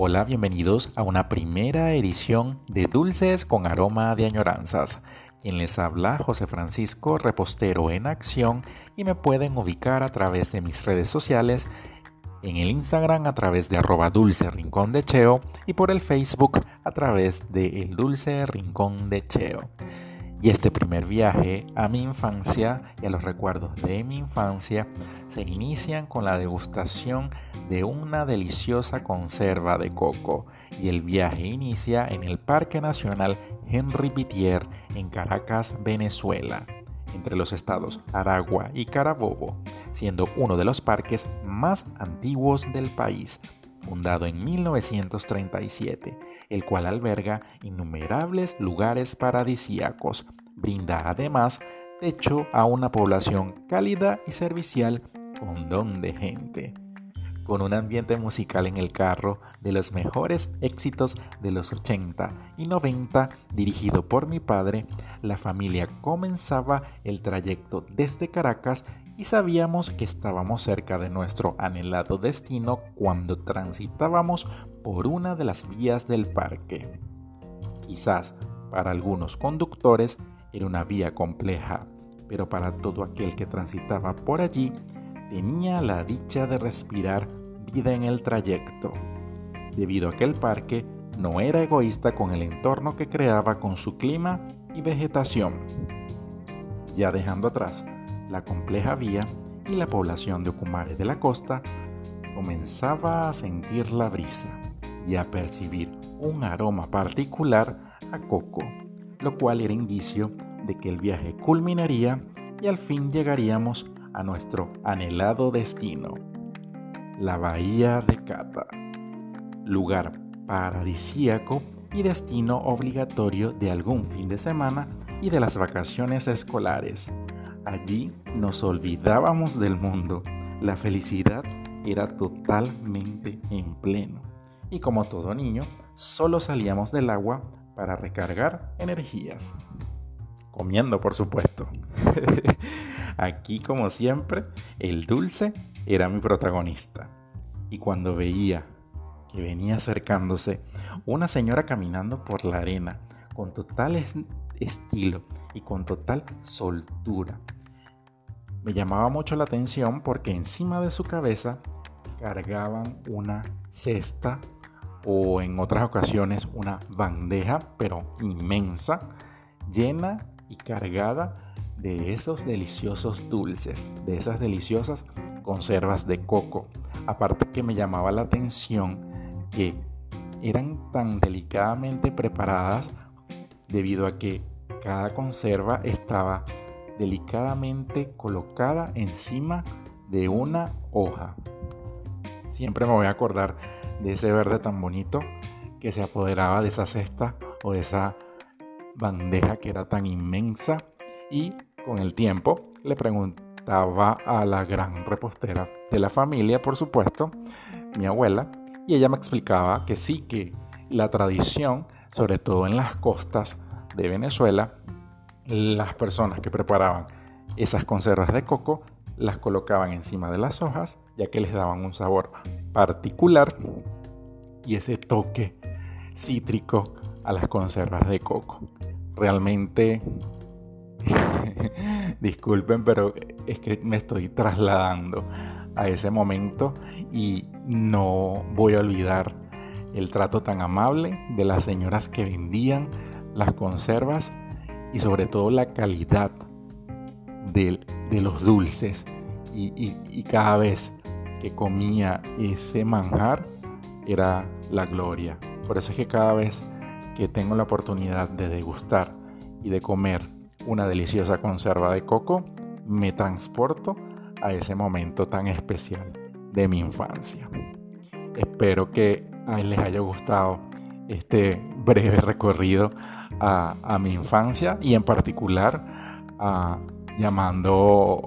Hola, bienvenidos a una primera edición de Dulces con Aroma de Añoranzas. Quien les habla, José Francisco, repostero en acción, y me pueden ubicar a través de mis redes sociales, en el Instagram a través de arroba dulce rincón de cheo y por el Facebook a través de el dulce rincón de cheo. Y este primer viaje a mi infancia y a los recuerdos de mi infancia se inician con la degustación de una deliciosa conserva de coco. Y el viaje inicia en el Parque Nacional Henry Pitier en Caracas, Venezuela, entre los estados Aragua y Carabobo, siendo uno de los parques más antiguos del país, fundado en 1937, el cual alberga innumerables lugares paradisíacos. Brinda además techo a una población cálida y servicial con don de gente. Con un ambiente musical en el carro de los mejores éxitos de los 80 y 90 dirigido por mi padre, la familia comenzaba el trayecto desde Caracas y sabíamos que estábamos cerca de nuestro anhelado destino cuando transitábamos por una de las vías del parque. Quizás para algunos conductores era una vía compleja, pero para todo aquel que transitaba por allí tenía la dicha de respirar vida en el trayecto, debido a que el parque no era egoísta con el entorno que creaba con su clima y vegetación, ya dejando atrás la compleja vía y la población de Ocumare de la costa, comenzaba a sentir la brisa y a percibir un aroma particular a coco, lo cual era indicio de que el viaje culminaría y al fin llegaríamos a nuestro anhelado destino, la Bahía de Cata, lugar paradisíaco y destino obligatorio de algún fin de semana y de las vacaciones escolares. Allí nos olvidábamos del mundo, la felicidad era totalmente en pleno. Y como todo niño, solo salíamos del agua para recargar energías comiendo por supuesto. Aquí como siempre, el dulce era mi protagonista. Y cuando veía que venía acercándose una señora caminando por la arena con total estilo y con total soltura, me llamaba mucho la atención porque encima de su cabeza cargaban una cesta o en otras ocasiones una bandeja, pero inmensa, llena y cargada de esos deliciosos dulces, de esas deliciosas conservas de coco. Aparte que me llamaba la atención que eran tan delicadamente preparadas debido a que cada conserva estaba delicadamente colocada encima de una hoja. Siempre me voy a acordar de ese verde tan bonito que se apoderaba de esa cesta o de esa bandeja que era tan inmensa y con el tiempo le preguntaba a la gran repostera de la familia, por supuesto, mi abuela, y ella me explicaba que sí, que la tradición, sobre todo en las costas de Venezuela, las personas que preparaban esas conservas de coco las colocaban encima de las hojas, ya que les daban un sabor particular y ese toque cítrico a las conservas de coco. Realmente, disculpen, pero es que me estoy trasladando a ese momento y no voy a olvidar el trato tan amable de las señoras que vendían las conservas y sobre todo la calidad de, los dulces. y, cada vez que comía ese manjar era la gloria. Por eso es que cada vez que tengo la oportunidad de degustar y de comer una deliciosa conserva de coco, me transporto a ese momento tan especial de mi infancia. Espero que les haya gustado este breve recorrido a, mi infancia y en particular a, llamando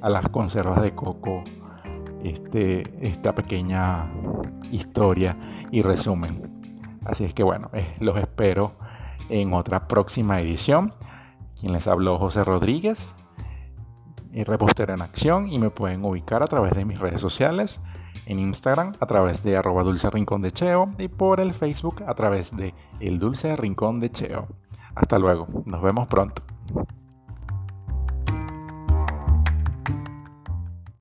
a las conservas de coco este, esta pequeña historia y resumen. Así es que bueno, eh, los espero en otra próxima edición. Quien les habló José Rodríguez, repostero en acción y me pueden ubicar a través de mis redes sociales en Instagram a través de arroba dulce rincón de cheo y por el Facebook a través de el dulce rincón de cheo. Hasta luego, nos vemos pronto.